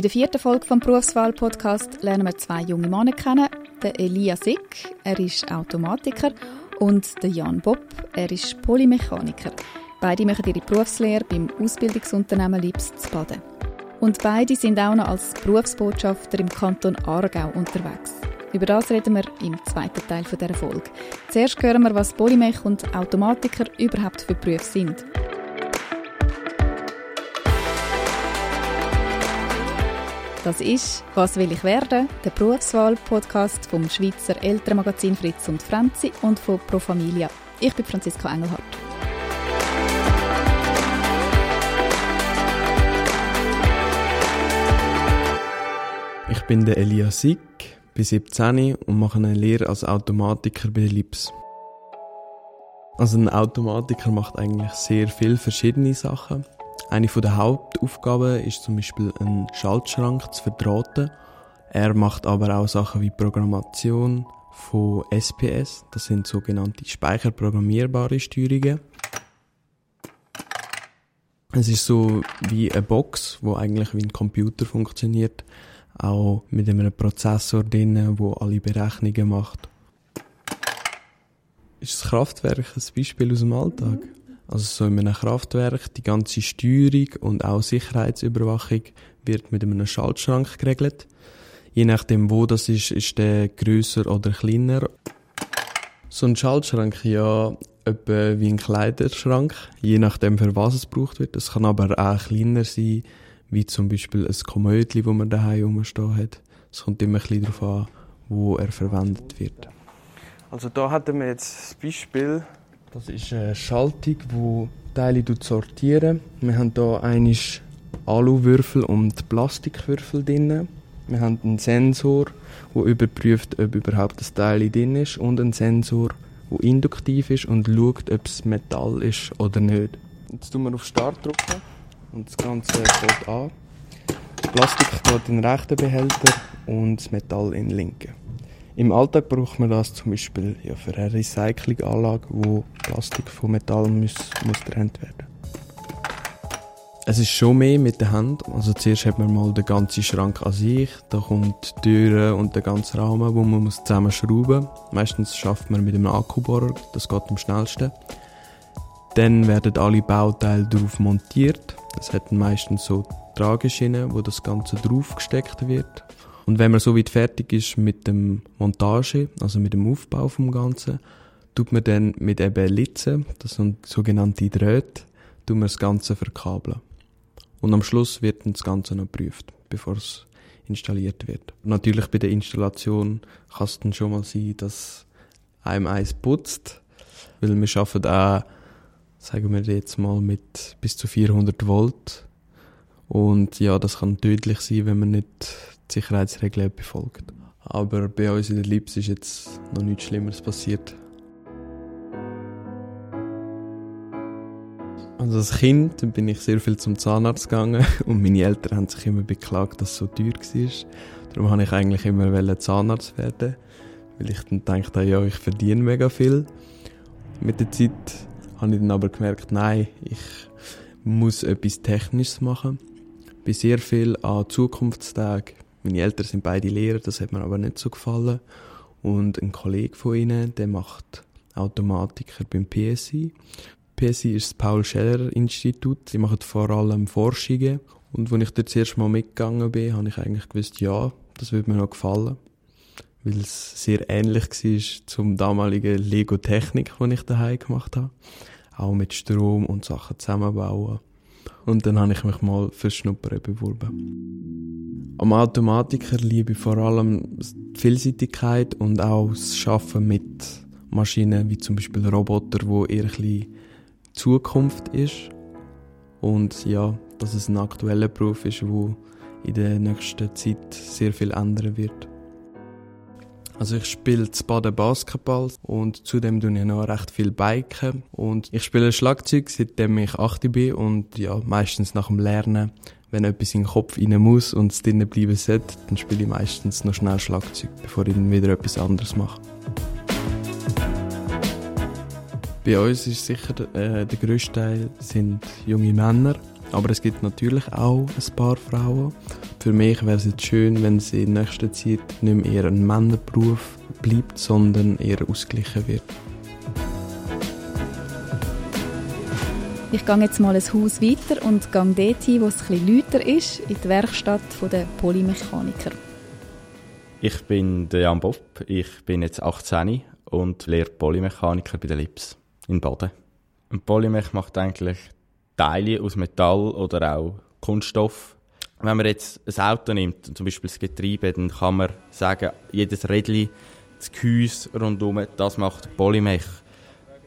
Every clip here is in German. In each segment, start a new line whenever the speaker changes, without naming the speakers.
In der vierten Folge vom Berufswahl-Podcast lernen wir zwei junge Männer kennen. Den Elia Sick, er ist Automatiker, und den Jan Bob, er ist Polymechaniker. Beide machen ihre Berufslehre beim Ausbildungsunternehmen Lips zu Baden. Und beide sind auch noch als Berufsbotschafter im Kanton Aargau unterwegs. Über das reden wir im zweiten Teil dieser Folge. Zuerst hören wir, was Polymech und Automatiker überhaupt für Berufe sind. Das ist «Was will ich werden?» der Berufswahl-Podcast vom Schweizer Elternmagazin Fritz und Franzi und von Pro Familia. Ich bin Franziska Engelhardt.
Ich bin der Elias Sick, bin 17 und mache eine Lehre als Automatiker bei Lips. Also ein Automatiker macht eigentlich sehr viele verschiedene Sachen. Eine der Hauptaufgaben ist zum Beispiel einen Schaltschrank zu verdrahten. Er macht aber auch Sachen wie Programmation von SPS, das sind sogenannte speicherprogrammierbare Steuerungen. Es ist so wie eine Box, wo eigentlich wie ein Computer funktioniert, auch mit einem Prozessor drin, wo alle Berechnungen macht. Ist das Kraftwerk ein Beispiel aus dem Alltag? Also so in einem Kraftwerk, die ganze Steuerung und auch Sicherheitsüberwachung wird mit einem Schaltschrank geregelt. Je nachdem, wo das ist, ist der grösser oder kleiner. So ein Schaltschrank, ja, etwa wie ein Kleiderschrank, je nachdem, für was es gebraucht wird. Es kann aber auch kleiner sein, wie zum Beispiel ein Komödli, wo man daheim rumstehen hat. Es kommt immer ein bisschen darauf an, wo er verwendet wird. Also da hatten wir jetzt das Beispiel das ist eine Schaltung, die Teile sortieren. Wir haben hier einmal Aluwürfel und Plastikwürfel drin. Wir haben einen Sensor, der überprüft, ob überhaupt das Teil drin ist und einen Sensor, der induktiv ist und schaut, ob es Metall ist oder nicht. Jetzt drücken wir auf Start drücken und das Ganze fängt an. Plastik geht in den rechten Behälter und das Metall in den linken. Im Alltag braucht man das zum Beispiel ja, für eine Recyclinganlage, wo Plastik von Metall muss, muss getrennt werden. Es ist schon mehr mit der Hand. Also zuerst hat man mal den ganzen Schrank an sich, da kommt die Türen und der ganze Rahmen, wo man muss zusammenschrauben muss. Meistens schafft man mit einem Akkubohrer, das geht am schnellsten. Dann werden alle Bauteile drauf montiert. Das hat meistens so Trageschienen, wo das Ganze draufgesteckt wird. Und wenn man so weit fertig ist mit dem Montage, also mit dem Aufbau vom Ganzen, tut man dann mit eben Litzen, das sind sogenannte Drähte, tut man das Ganze verkabeln. Und am Schluss wird dann das Ganze noch geprüft, bevor es installiert wird. Natürlich bei der Installation kann es dann schon mal sein, dass einem eins putzt, weil wir arbeiten auch, sagen wir jetzt mal, mit bis zu 400 Volt. Und ja, das kann tödlich sein, wenn man nicht die Sicherheitsregeln befolgt. Aber bei uns in der Lips ist jetzt noch nichts Schlimmeres passiert. Also als Kind bin ich sehr viel zum Zahnarzt gegangen und meine Eltern haben sich immer beklagt, dass es so teuer war. Darum wollte ich eigentlich immer Zahnarzt werden, weil ich dann dachte, ja, ich verdiene mega viel. Mit der Zeit habe ich dann aber gemerkt, nein, ich muss etwas Technisches machen. Ich bin sehr viel an Zukunftstagen meine Eltern sind beide Lehrer, das hat mir aber nicht so gefallen. Und ein Kollege von ihnen, der macht Automatiker beim PSI. PSI ist das Paul-Scheller-Institut. Sie machen vor allem Forschungen. Und als ich dort zuerst mal mitgegangen bin, habe ich eigentlich gewusst, ja, das würde mir noch gefallen. Weil es sehr ähnlich war zum damaligen Lego Technik, das ich daheim gemacht habe. Auch mit Strom und Sachen zusammenbauen. Und dann habe ich mich mal für Schnuppern beworben. Am Automatiker liebe ich vor allem die Vielseitigkeit und auch das Schaffen mit Maschinen, wie zum Beispiel Roboter, wo eher ein Zukunft ist. Und ja, dass es ein aktueller Beruf ist, wo in der nächsten Zeit sehr viel ändern wird. Also ich spiele zu Baden Basketball und zudem tue ich noch recht viel Biken und ich spiele Schlagzeug, seitdem ich 8 bin und ja, meistens nach dem Lernen, wenn etwas in den Kopf rein muss und es drinnen bleiben sollte, dann spiele ich meistens noch schnell Schlagzeug, bevor ich dann wieder etwas anderes mache. Bei uns ist sicher äh, der grösste Teil sind junge Männer, aber es gibt natürlich auch ein paar Frauen. Für mich wäre es jetzt schön, wenn es in nächster Zeit nicht mehr eher ein Männerberuf bleibt, sondern eher ausgeglichen wird.
Ich gehe jetzt mal ein Haus weiter und gehe dort hin, wo es etwas lauter ist, in die Werkstatt der Polymechaniker.
Ich bin der Jan Bob, ich bin jetzt 18 und lehre Polymechaniker bei der Lips in Baden. Ein Polymech macht eigentlich Teile aus Metall oder auch Kunststoff. Wenn man jetzt ein Auto nimmt, zum Beispiel das Getriebe, dann kann man sagen, jedes Rädchen, das Gehäuse rundherum, das macht Polymech.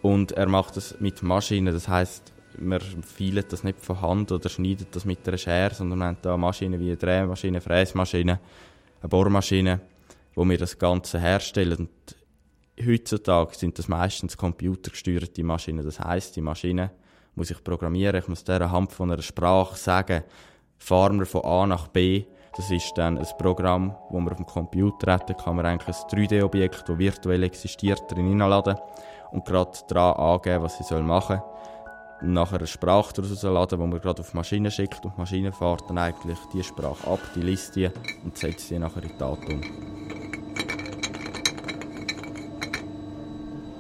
Und er macht das mit Maschinen, das heißt man feilt das nicht von Hand oder schneidet das mit einer Schere, sondern man hat da Maschinen wie eine Drehmaschine, Fräsmaschine, eine Bohrmaschine, wo wir das Ganze herstellen. Und heutzutage sind das meistens computergesteuerte Maschinen. Das heißt, die Maschine muss ich programmieren, ich muss der Hand von einer Sprache sagen, fahren wir von A nach B. Das ist dann ein Programm, wo man auf dem Computer hat. Da kann man eigentlich ein 3D-Objekt, das virtuell existiert, drin hineinladen und gerade daran angeben, was sie machen soll nachher eine Sprache daraus laden, die man gerade auf die Maschine schickt und die Maschine fährt dann eigentlich die Sprache ab, die liest die und setzt sie nachher in die Tat.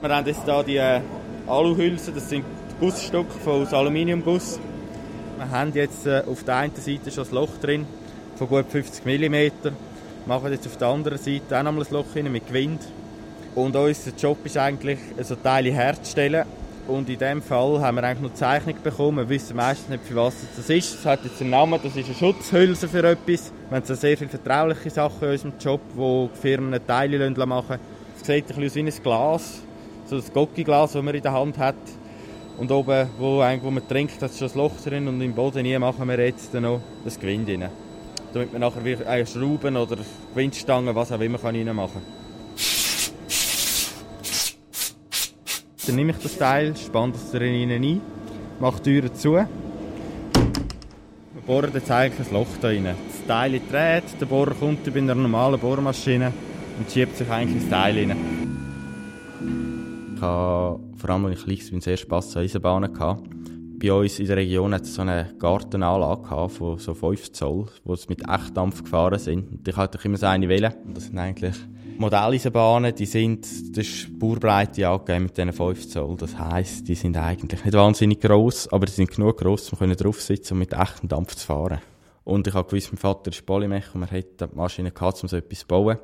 Wir haben jetzt hier die äh, Aluhülsen, das sind Gussstücke aus Aluminiumguss. Wir haben jetzt äh, auf der einen Seite schon ein Loch drin von gut 50 mm, machen jetzt auf der anderen Seite auch nochmal ein Loch rein mit Gewind. Und unser Job ist eigentlich, so Teile herzustellen und in diesem Fall haben wir eigentlich nur Zeichnung bekommen. Wir wissen meistens nicht, für was das ist. Es hat jetzt einen Namen, das ist eine Schutzhülse für etwas. Wir haben sehr viele vertrauliche Sachen in unserem Job, wo Firmen Teile machen Es sieht ein bisschen aus wie ein Glas, so ein Gocki-Glas, das man in der Hand hat. Und oben, wo, wo man trinkt, hat schon ein Loch drin und im Boden hier machen wir jetzt noch das Gewinde rein. Damit man nachher Schrauben oder Gewindstangen, was auch immer, reinmachen kann. Dann nehme ich das Teil, spanne das drin ein, mache die Türen zu. Wir bohren jetzt eigentlich ein Loch da rein. Das Teil dreht, der Bohrer kommt bei einer normalen Bohrmaschine und schiebt sich eigentlich ins Teil rein. Ich vor allem als ich klein war, sehr Spass an Eisenbahnen. Gehabt. Bei uns in der Region hat es so eine Gartenanlage von so 5 Zoll, wo es mit Echtdampf gefahren sind. Und ich hatte immer so eine. Und das sind eigentlich Modelleisenbahnen, die sind der Spurbreite angegeben mit diesen 5 Zoll. Das heisst, die sind eigentlich nicht wahnsinnig gross, aber die sind genug gross, um drauf sitzen und mit echtem Dampf zu fahren. Und ich habe gewusst, mein Vater ist Polymech und wir hätten die Maschine gehabt, um so etwas zu bauen.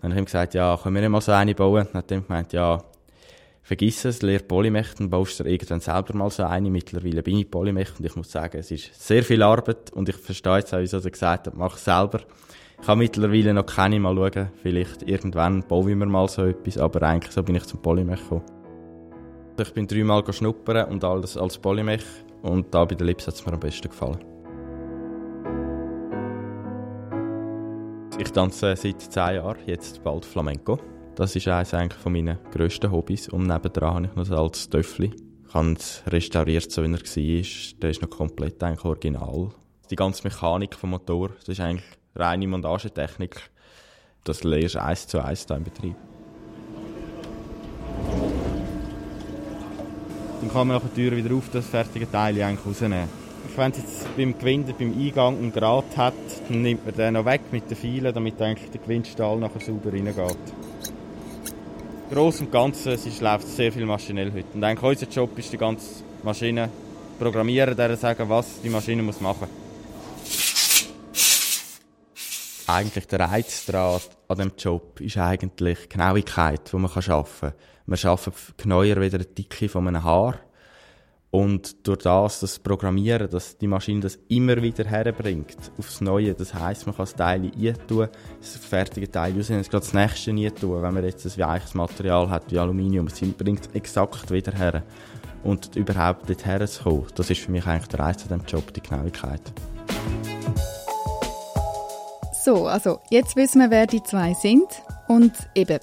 Dann habe ich ihm gesagt, ja, können wir nicht mal so eine bauen? Dann hat er gemeint, ja, vergiss es, lehr Polymech, dann baust du irgendwann selber mal so eine. Mittlerweile bin ich Polymech und ich muss sagen, es ist sehr viel Arbeit und ich verstehe jetzt auch, wieso er gesagt hat, mach es selber. Ich habe mittlerweile noch keine mal schauen. Vielleicht irgendwann bauen wir mal so etwas, aber eigentlich so bin ich zum Polymech gekommen. Ich bin dreimal schnuppern und alles als Polymech und da bei der Lips hat es mir am besten gefallen. Ich tanze seit zehn Jahren, jetzt bald Flamenco. Das ist eines eigentlich von meinen grössten Hobbys und nebendran habe ich noch ein altes Töffli. Ich habe es restauriert, so wie er war. Der ist noch komplett eigentlich original. Die ganze Mechanik vom Motor, das ist eigentlich reine Montagetechnik. Das lernst du eins zu eins im Betrieb. Dann kann man nach der Tür wieder auf das fertige Teil eigentlich rausnehmen. Wenn es jetzt beim Gewinde, beim Eingang einen Grat hat, dann nimmt man den noch weg mit den Pfeilen, damit eigentlich der Gewindstahl nachher sauber reingeht. Gross und Ganzen es läuft sehr viel maschinell heute. Und eigentlich unser Job ist die ganze Maschine programmieren, der sagen, was die Maschine muss machen muss eigentlich der Reiz daran, an diesem Job ist eigentlich Genauigkeit, die man arbeiten kann. Man schafft genauer wieder eine Dicke von einem Haar. Und durch das, das Programmieren, dass die Maschine das immer wieder herbringt, aufs Neue. Das heisst, man kann das Teil eintun, das fertige Teil rausnehmen, gerade das nächste eintun. Wenn man jetzt ein weiches Material hat wie Aluminium, es bringt es exakt wieder her. Und überhaupt dort herzukommen, das ist für mich eigentlich der Reiz an diesem Job, die Genauigkeit.
So, also jetzt wissen wir, wer die zwei sind. Und eben,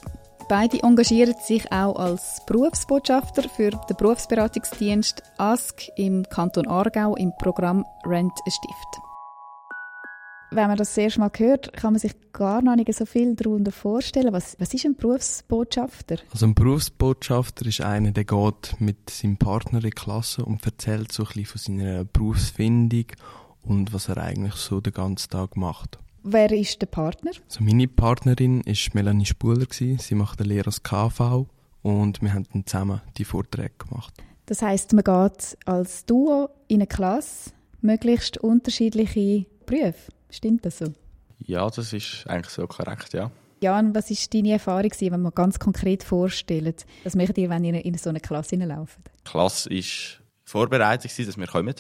beide engagieren sich auch als Berufsbotschafter für den Berufsberatungsdienst ASK im Kanton Aargau im Programm Rent a Stift. Wenn man das das erste Mal hört, kann man sich gar noch nicht so viel darunter vorstellen. Was, was ist ein Berufsbotschafter?
Also ein Berufsbotschafter ist einer, der geht mit seinem Partner in die Klasse und erzählt so ein bisschen von seiner Berufsfindung und was er eigentlich so den ganzen Tag macht.
Wer ist der Partner?
Also meine Partnerin ist Melanie Spuler. Sie macht eine Lehre als KV und wir haben dann zusammen die Vorträge gemacht.
Das heißt, man geht als Duo in eine Klasse, möglichst unterschiedliche Berufe. Stimmt das so?
Ja, das ist eigentlich so korrekt, ja.
Jan, was war deine Erfahrung, wenn man ganz konkret vorstellt, was möchtet ihr, wenn ihr in so eine Klasse hineinlauft?
Die Klasse war vorbereitet, dass wir kommen.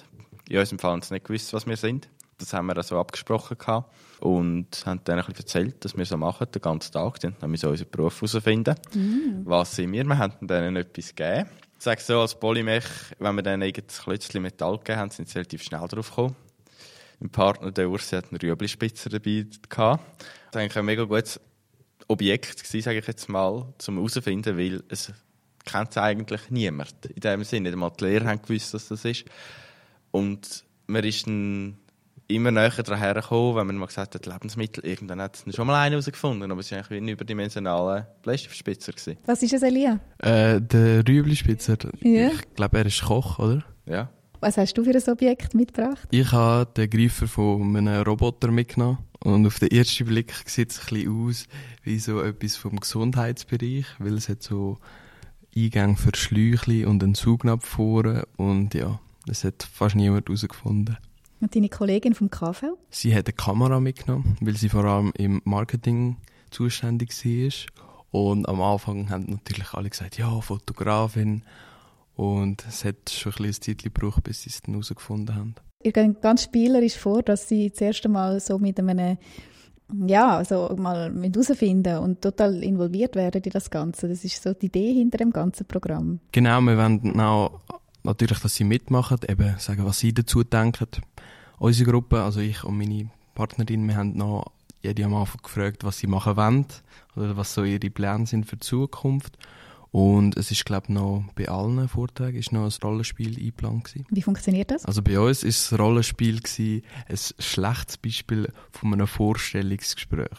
In unserem Fall haben sie nicht gewusst, was wir sind. Das haben wir so abgesprochen gehabt und haben dann ein bisschen erzählt, dass wir so machen, den ganzen Tag. Dann haben wir so unseren Beruf herausfinden. Mm. Was sind wir? Wir haben denen etwas gegeben. Ich sage so, als Polymech, wenn wir dann ein Klötzchen Metall gegeben haben, sind sie relativ schnell drauf gekommen. Mein Partner, der Ursi, hat einen Rüebli-Spitzer dabei gehabt. Das war eigentlich ein mega gutes Objekt gewesen, sage ich jetzt mal, zum herausfinden, weil es kennt es eigentlich niemand. In dem Sinne, nicht einmal die Lehrer haben gewusst, dass das ist. Und man ist dann immer näher daran hergekommen, wenn man mal gesagt hat, Lebensmittel, irgendwann hat es schon mal einen herausgefunden, aber es war eigentlich wie ein überdimensionaler Bleistiftspitzer.
Was ist es, Elia?
Äh, der Rüebli-Spitzer. Ja. Ich glaube, er ist Koch, oder?
Ja.
Was hast du für ein Objekt mitgebracht?
Ich habe den Greifer von einem Roboter mitgenommen. Und auf den ersten Blick sieht es ein bisschen aus wie so etwas vom Gesundheitsbereich, weil es hat so Eingänge für Schläuche und einen Saugnapf vorne und ja, das hat fast niemand herausgefunden.
Und deine Kollegin vom KV?
Sie hat eine Kamera mitgenommen, weil sie vor allem im Marketing zuständig war. Und am Anfang haben natürlich alle gesagt, ja, Fotografin. Und es hat schon ein bisschen Zeit gebraucht, bis sie es dann herausgefunden haben.
Ihr geht ganz spielerisch vor, dass sie das erste Mal so mit einem ja, also mal herausfinden und total involviert werden in das Ganze. Das ist so die Idee hinter dem ganzen Programm.
Genau, wir wollen auch natürlich, dass sie mitmachen, eben sagen, was sie dazu denken. Unsere Gruppe, also ich und meine Partnerin, wir haben noch jede am Anfang gefragt, was sie machen wollen oder was so ihre Pläne sind für die Zukunft. Und es ist, glaube ich, noch bei allen Vorträgen ist noch ein Rollenspiel eingeplant gewesen.
Wie funktioniert das?
Also bei uns ist das Rollenspiel gewesen, ein schlechtes Beispiel von einem Vorstellungsgespräch.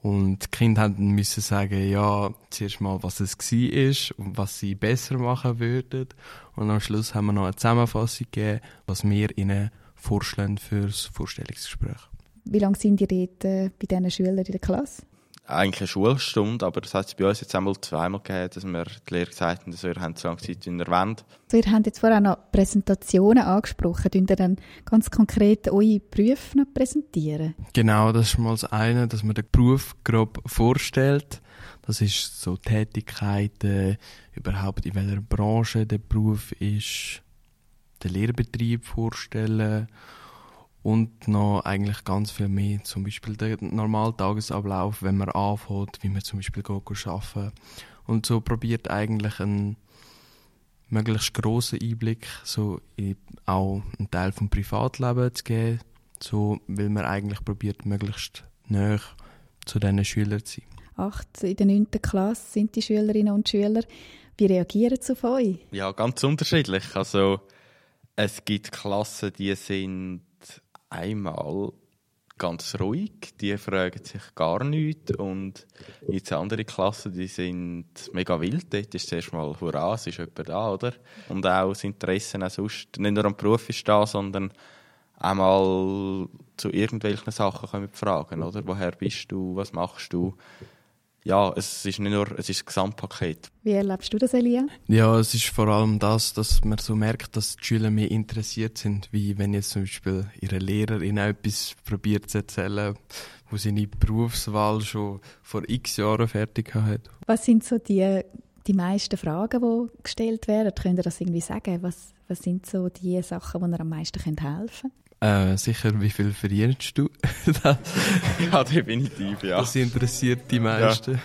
Und die Kinder müssen sagen, ja, zuerst mal, was es war und was sie besser machen würden. Und am Schluss haben wir noch eine Zusammenfassung gegeben, was wir ihnen für das Vorstellungsgespräch.
Wie lange sind ihr dort äh, bei diesen Schülern in der Klasse?
eigentlich eine Schulstunde, aber das hat es bei uns jetzt einmal zweimal gegeben, dass wir die Lehrer gesagt haben, dass wir haben so lange Zeit, wie ihr wollt.
So, ihr habt jetzt vorher auch noch Präsentationen angesprochen. Könnt ihr dann ganz konkret eure Berufe noch präsentieren?
Genau, das ist mal das eine, dass man den Beruf grob vorstellt. Das ist so Tätigkeiten, überhaupt in welcher Branche der Beruf ist, den Lehrbetrieb vorstellen und noch eigentlich ganz viel mehr. Zum Beispiel der normale Tagesablauf, wenn man anfängt, wie man zum Beispiel geht, arbeiten Und so probiert eigentlich einen möglichst grossen Einblick so in auch einen Teil vom Privatleben zu geben, so, weil man eigentlich probiert, möglichst näher zu diesen Schülern zu sein.
Acht in der 9. Klasse sind die Schülerinnen und Schüler. Wie reagieren sie auf euch?
Ja, ganz unterschiedlich. Also, es gibt Klassen, die sind einmal ganz ruhig, die fragen sich gar nichts und jetzt andere Klassen, die sind mega wild, dort ist zuerst mal hurra, es ist jemand da, oder? Und auch das Interesse auch sonst, nicht nur am Beruf ist da, sondern einmal zu irgendwelchen Sachen wir fragen, oder? Woher bist du, was machst du? Ja, es ist nicht nur, es ist das Gesamtpaket.
Wie erlebst du das, Elia?
Ja, es ist vor allem das, dass man so merkt, dass die Schüler mehr interessiert sind, wie wenn jetzt zum Beispiel ihre Lehrerin etwas probiert zu erzählen, wo seine Berufswahl schon vor x Jahren fertig hat.
Was sind so die, die meisten Fragen, die gestellt werden? Könnt ihr das irgendwie sagen? Was, was sind so die Sachen, die ihr am meisten helfen können?
Äh, sicher, wie viel verdienst du?
ja, definitiv, ja.
Das interessiert die meisten.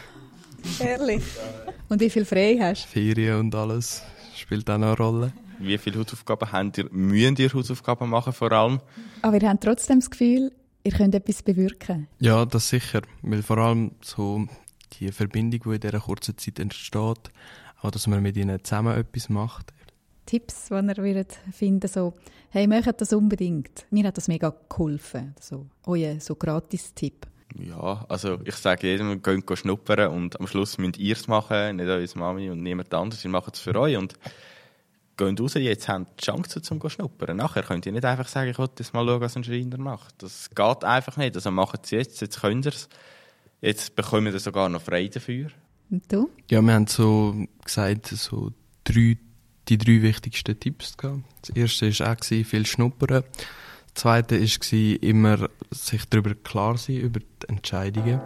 Ja. Ehrlich? Und wie viel frei hast du?
Ferien und alles spielt auch noch eine Rolle.
Wie viele Hausaufgaben habt ihr? Müssen ihr Hausaufgaben machen vor allem?
Aber ihr habt trotzdem das Gefühl, ihr könnt etwas bewirken?
Ja, das sicher. Weil vor allem so die Verbindung, die in dieser kurzen Zeit entsteht, auch dass man mit ihnen zusammen etwas macht,
Tipps, die ihr würdet finden so, hey, macht das unbedingt. Mir hat das mega geholfen. So, euer so Gratis-Tipp.
Ja, also ich sage jedem, geht schnuppern und am Schluss müsst ihr es machen, nicht eure Mami und niemand anderes. Wir machen es für euch und geht raus, jetzt haben die Chance zum zu schnuppern. Nachher könnt ihr nicht einfach sagen, ich will das mal schauen, was ein Schreiner macht. Das geht einfach nicht. Also machen sie jetzt, jetzt können sie es. Jetzt bekommen wir sogar noch frei dafür.
Und du?
Ja, wir haben so gesagt, so drei, die drei wichtigsten Tipps gehabt. Das erste war auch viel schnuppern. Das zweite war immer sich darüber klar sein, über die Entscheidungen.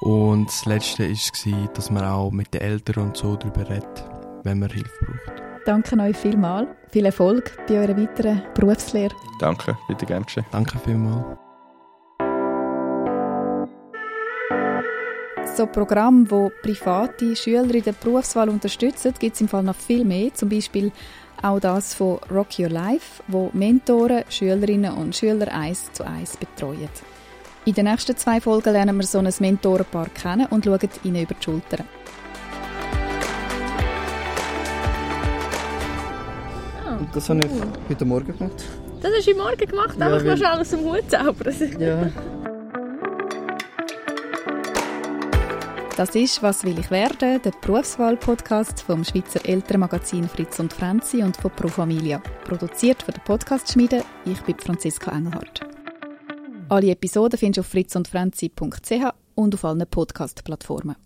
Und das letzte war, dass man auch mit den Eltern und so darüber redet, wenn man Hilfe braucht.
Danke euch vielmals. Viel Erfolg bei eurer weiteren Berufslehre.
Danke, bitte gern geschehen.
Danke vielmals.
So Programme, wo private Schüler in der Berufswahl unterstützen, gibt es im Fall noch viel mehr. Zum Beispiel auch das von Rock Your Life, wo Mentoren Schülerinnen und Schüler eins zu eins betreuen. In den nächsten zwei Folgen lernen wir so ein Mentorenpaar kennen und schauen ihnen über die Schulter.
Und das habe ich heute Morgen gemacht.
Das hast du heute Morgen gemacht,
Ja,
einfach
weil-
noch schnell aus dem Hut zaubern.
Ja.
Das ist «Was will ich werden?» der Berufswahl-Podcast vom Schweizer Elternmagazin «Fritz und Franzi» und von Pro Familia. Produziert von der Podcast-Schmiede. Ich bin Franziska Engelhardt. Alle Episoden findest du auf fritzundfranzi.ch und auf allen Podcast-Plattformen.